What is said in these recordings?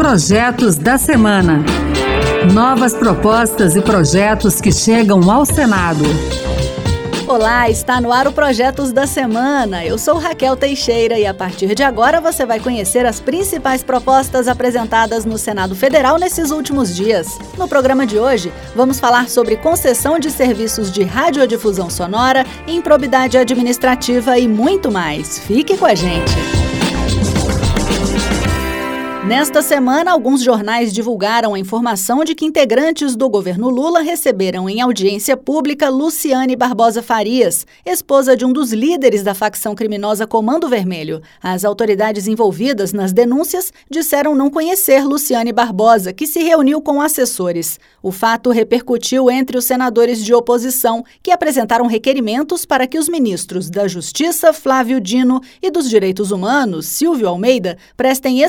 Projetos da Semana. Novas propostas e projetos que chegam ao Senado. Olá, está no ar o Projetos da Semana. Eu sou Raquel Teixeira e a partir de agora você vai conhecer as principais propostas apresentadas no Senado Federal nesses últimos dias. No programa de hoje, vamos falar sobre concessão de serviços de radiodifusão sonora, improbidade administrativa e muito mais. Fique com a gente. Nesta semana, alguns jornais divulgaram a informação de que integrantes do governo Lula receberam em audiência pública Luciane Barbosa Farias, esposa de um dos líderes da facção criminosa Comando Vermelho. As autoridades envolvidas nas denúncias disseram não conhecer Luciane Barbosa, que se reuniu com assessores. O fato repercutiu entre os senadores de oposição, que apresentaram requerimentos para que os ministros da Justiça, Flávio Dino, e dos Direitos Humanos, Silvio Almeida, prestem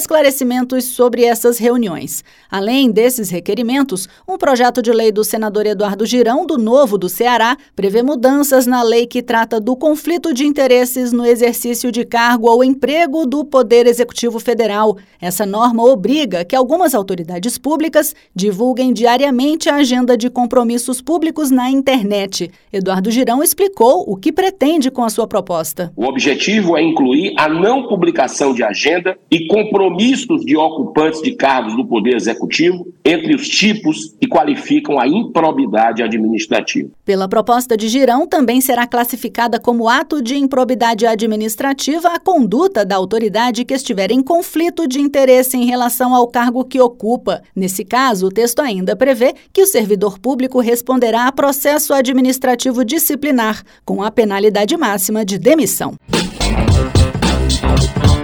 esclarecimentos sobre essas reuniões. Além desses requerimentos, um projeto de lei do senador Eduardo Girão, do Novo do Ceará, prevê mudanças na lei que trata do conflito de interesses no exercício de cargo ou emprego do Poder Executivo Federal. Essa norma obriga que algumas autoridades públicas divulguem diariamente a agenda de compromissos públicos na internet. Eduardo Girão explicou o que pretende com a sua proposta. O objetivo é incluir a não publicação de agenda e compromissos de ocupantes de cargos do Poder Executivo entre os tipos que qualificam a improbidade administrativa. Pela proposta de Girão, também será classificada como ato de improbidade administrativa a conduta da autoridade que estiver em conflito de interesse em relação ao cargo que ocupa. Nesse caso, o texto ainda prevê que o servidor público responderá a processo administrativo disciplinar, com a penalidade máxima de demissão.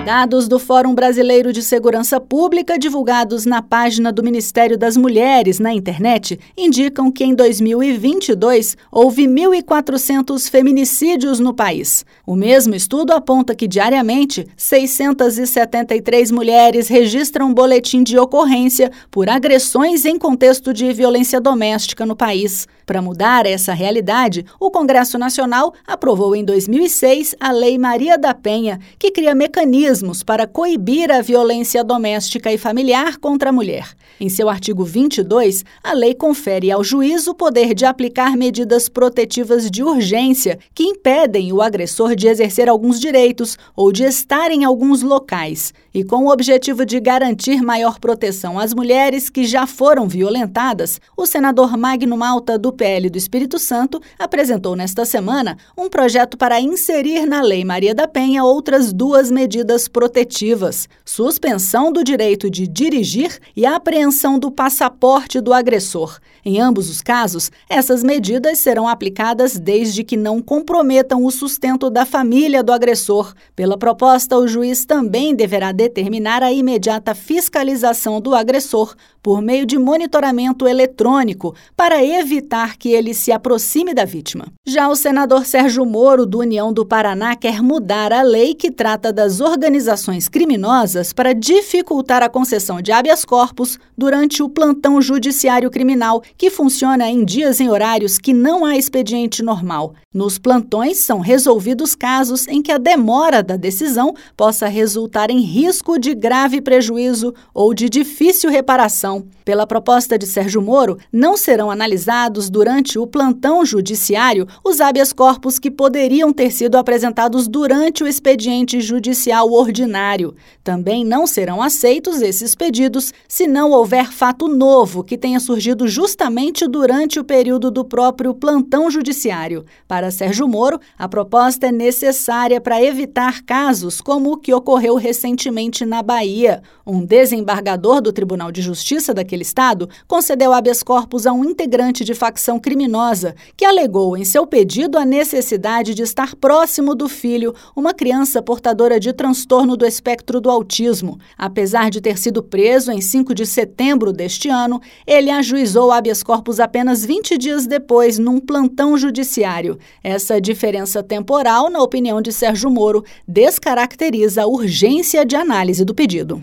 Dados do Fórum Brasileiro de Segurança Pública, divulgados na página do Ministério das Mulheres na internet, indicam que em 2022 houve 1.400 feminicídios no país. O mesmo estudo aponta que diariamente 673 mulheres registram boletim de ocorrência por agressões em contexto de violência doméstica no país. Para mudar essa realidade, o Congresso Nacional aprovou em 2006 a Lei Maria da Penha, que cria mecanismos mecanismos para coibir a violência doméstica e familiar contra a mulher. Em seu artigo 22, a lei confere ao juiz o poder de aplicar medidas protetivas de urgência que impedem o agressor de exercer alguns direitos ou de estar em alguns locais, e com o objetivo de garantir maior proteção às mulheres que já foram violentadas, o senador Magno Malta, do PL do Espírito Santo, apresentou nesta semana um projeto para inserir na Lei Maria da Penha outras duas medidas protetivas, suspensão do direito de dirigir e apreensão do passaporte do agressor. Em ambos os casos, essas medidas serão aplicadas desde que não comprometam o sustento da família do agressor. Pela proposta, o juiz também deverá determinar a imediata fiscalização do agressor por meio de monitoramento eletrônico para evitar que ele se aproxime da vítima. Já o senador Sérgio Moro, do União do Paraná, quer mudar a lei que trata das organizações criminosas para dificultar a concessão de habeas corpus durante o plantão judiciário criminal, que funciona em dias e horários que não há expediente normal. Nos plantões são resolvidos casos em que a demora da decisão possa resultar em risco de grave prejuízo ou de difícil reparação pela proposta de Sérgio Moro, não serão analisados durante o plantão judiciário os habeas corpus que poderiam ter sido apresentados durante o expediente judicial ordinário. Também não serão aceitos esses pedidos se não houver fato novo que tenha surgido justamente durante o período do próprio plantão judiciário. Para Sérgio Moro, a proposta é necessária para evitar casos como o que ocorreu recentemente na Bahia. Um desembargador do Tribunal de Justiça Justiça daquele estado concedeu habeas corpus a um integrante de facção criminosa que alegou em seu pedido a necessidade de estar próximo do filho, uma criança portadora de transtorno do espectro do autismo. Apesar de ter sido preso em 5 de setembro deste ano, ele ajuizou habeas corpus apenas 20 dias depois, num plantão judiciário. Essa diferença temporal, na opinião de Sérgio Moro, descaracteriza a urgência de análise do pedido.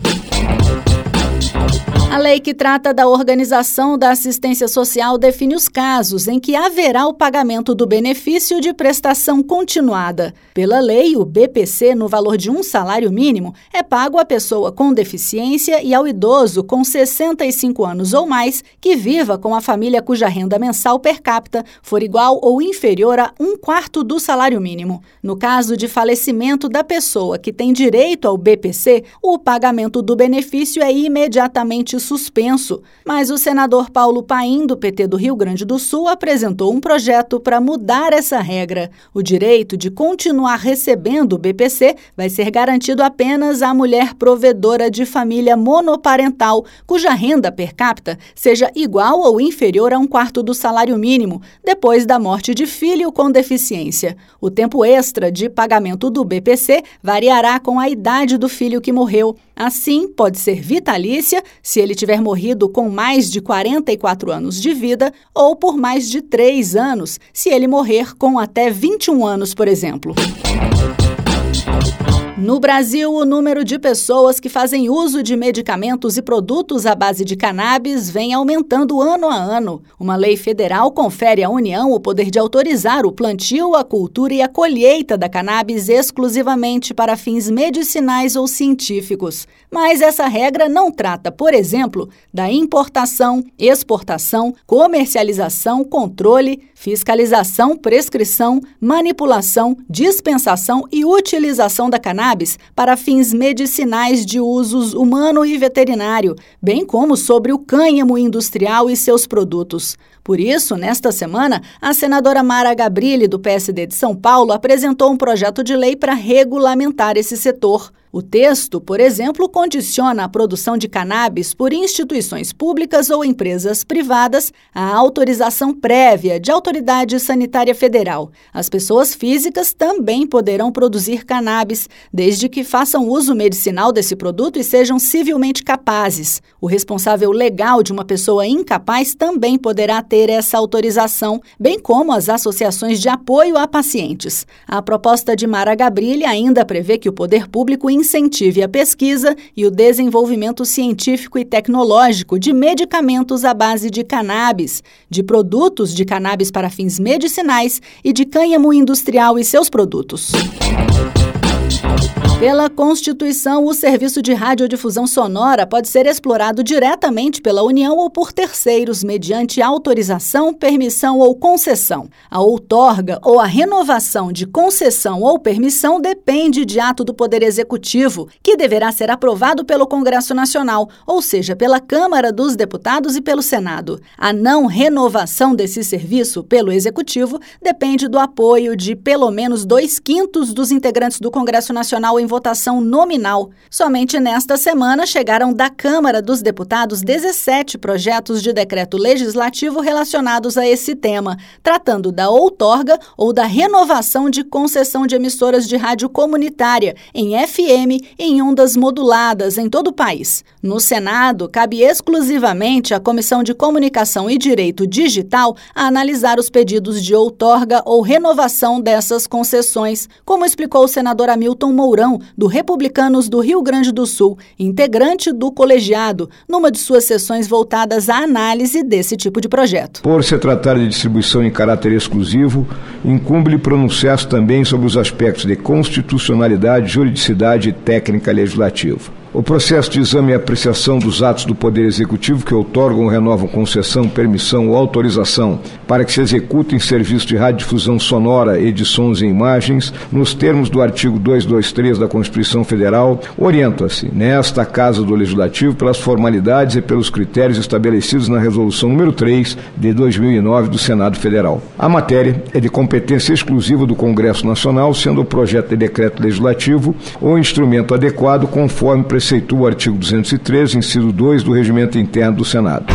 A lei que trata da organização da assistência social define os casos em que haverá o pagamento do benefício de prestação continuada. Pela lei, o BPC, no valor de um salário mínimo, é pago à pessoa com deficiência e ao idoso com 65 anos ou mais que viva com a família cuja renda mensal per capita for igual ou inferior a um quarto do salário mínimo. No caso de falecimento da pessoa que tem direito ao BPC, o pagamento do benefício é imediatamente suspenso, mas o senador Paulo Paim, do PT do Rio Grande do Sul, apresentou um projeto para mudar essa regra. O direito de continuar recebendo o BPC vai ser garantido apenas à mulher provedora de família monoparental, cuja renda per capita seja igual ou inferior a um quarto do salário mínimo, depois da morte de filho com deficiência. O tempo extra de pagamento do BPC variará com a idade do filho que morreu. Assim, pode ser vitalícia se ele tiver morrido com mais de 44 anos de vida ou por mais de 3 anos, se ele morrer com até 21 anos, por exemplo. No Brasil, o número de pessoas que fazem uso de medicamentos e produtos à base de cannabis vem aumentando ano a ano. Uma lei federal confere à União o poder de autorizar o plantio, a cultura e a colheita da cannabis exclusivamente para fins medicinais ou científicos. Mas essa regra não trata, por exemplo, da importação, exportação, comercialização, controle, fiscalização, prescrição, manipulação, dispensação e utilização da cannabis cannabis para fins medicinais de usos humano e veterinário, bem como sobre o cânhamo industrial e seus produtos. Por isso, nesta semana, a senadora Mara Gabrilli, do PSD de São Paulo, apresentou um projeto de lei para regulamentar esse setor. O texto, por exemplo, condiciona a produção de cannabis por instituições públicas ou empresas privadas à autorização prévia de autoridade sanitária federal. As pessoas físicas também poderão produzir cannabis, desde que façam uso medicinal desse produto e sejam civilmente capazes. O responsável legal de uma pessoa incapaz também poderá ter essa autorização, bem como as associações de apoio a pacientes. A proposta de Mara Gabrilli ainda prevê que o poder público incentive a pesquisa e o desenvolvimento científico e tecnológico de medicamentos à base de cannabis, de produtos de cannabis para fins medicinais e de cânhamo industrial e seus produtos. Pela Constituição, o serviço de radiodifusão sonora pode ser explorado diretamente pela União ou por terceiros, mediante autorização, permissão ou concessão. A outorga ou a renovação de concessão ou permissão depende de ato do Poder Executivo, que deverá ser aprovado pelo Congresso Nacional, ou seja, pela Câmara dos Deputados e pelo Senado. A não renovação desse serviço pelo Executivo depende do apoio de pelo menos dois quintos dos integrantes do Congresso Nacional em votação nominal. Somente nesta semana chegaram da Câmara dos Deputados 17 projetos de decreto legislativo relacionados a esse tema, tratando da outorga ou da renovação de concessão de emissoras de rádio comunitária em FM em ondas moduladas em todo o país. No Senado, cabe exclusivamente à Comissão de Comunicação e Direito Digital a analisar os pedidos de outorga ou renovação dessas concessões, como explicou o senador Hamilton Mourão, do Republicanos do Rio Grande do Sul, integrante do colegiado, numa de suas sessões voltadas à análise desse tipo de projeto. Por se tratar de distribuição em caráter exclusivo, incumbe-lhe pronunciar-se também sobre os aspectos de constitucionalidade, juridicidade e técnica legislativa. O processo de exame e apreciação dos atos do Poder Executivo que outorgam ou renovam concessão, permissão ou autorização para que se executem serviços de radiodifusão sonora, edições e imagens, nos termos do artigo 223 da Constituição Federal, orienta-se nesta Casa do Legislativo pelas formalidades e pelos critérios estabelecidos na Resolução número 3 de 2009 do Senado Federal. A matéria é de competência exclusiva do Congresso Nacional, sendo o projeto de decreto legislativo o instrumento adequado conforme preceitua preceitua o artigo 213, inciso 2 do Regimento Interno do Senado.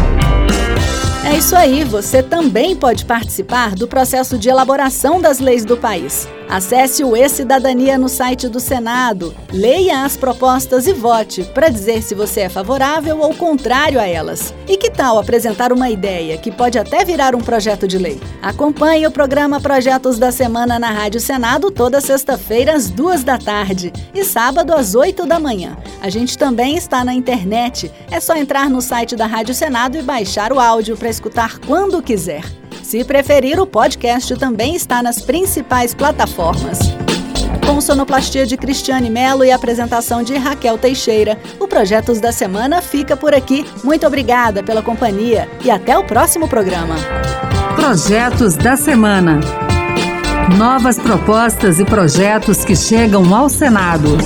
É isso aí, você também pode participar do processo de elaboração das leis do país. Acesse o E-Cidadania no site do Senado, leia as propostas e vote para dizer se você é favorável ou contrário a elas. E que tal apresentar uma ideia que pode até virar um projeto de lei? Acompanhe o programa Projetos da Semana na Rádio Senado toda sexta-feira às duas da tarde e sábado às oito da manhã. A gente também está na internet. É só entrar no site da Rádio Senado e baixar o áudio para escutar quando quiser. Se preferir, o podcast também está nas principais plataformas. Com sonoplastia de Cristiane Melo e apresentação de Raquel Teixeira, o Projetos da Semana fica por aqui. Muito obrigada pela companhia e até o próximo programa. Projetos da Semana. Novas propostas e projetos que chegam ao Senado.